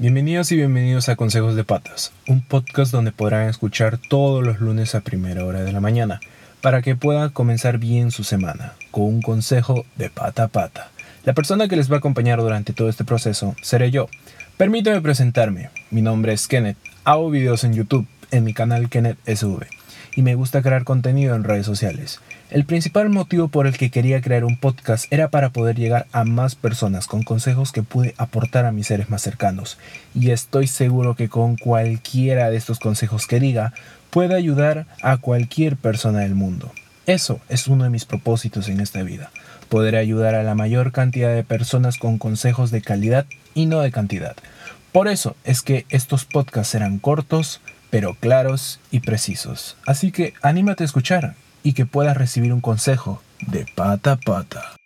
Bienvenidos y bienvenidos a Consejos de Patas, un podcast donde podrán escuchar todos los lunes a primera hora de la mañana, para que puedan comenzar bien su semana, con un consejo de pata a pata. La persona que les va a acompañar durante todo este proceso seré yo. Permítame presentarme, mi nombre es Kenneth, hago videos en YouTube, en mi canal Kenneth SV, y me gusta crear contenido en redes sociales. El principal motivo por el que quería crear un podcast era para poder llegar a más personas con consejos que pude aportar a mis seres más cercanos. Y estoy seguro que con cualquiera de estos consejos que diga, puede ayudar a cualquier persona del mundo. Eso es uno de mis propósitos en esta vida, poder ayudar a la mayor cantidad de personas con consejos de calidad y no de cantidad. Por eso es que estos podcasts serán cortos, pero claros y precisos. Así que anímate a escuchar y que puedas recibir un consejo de pata a pata.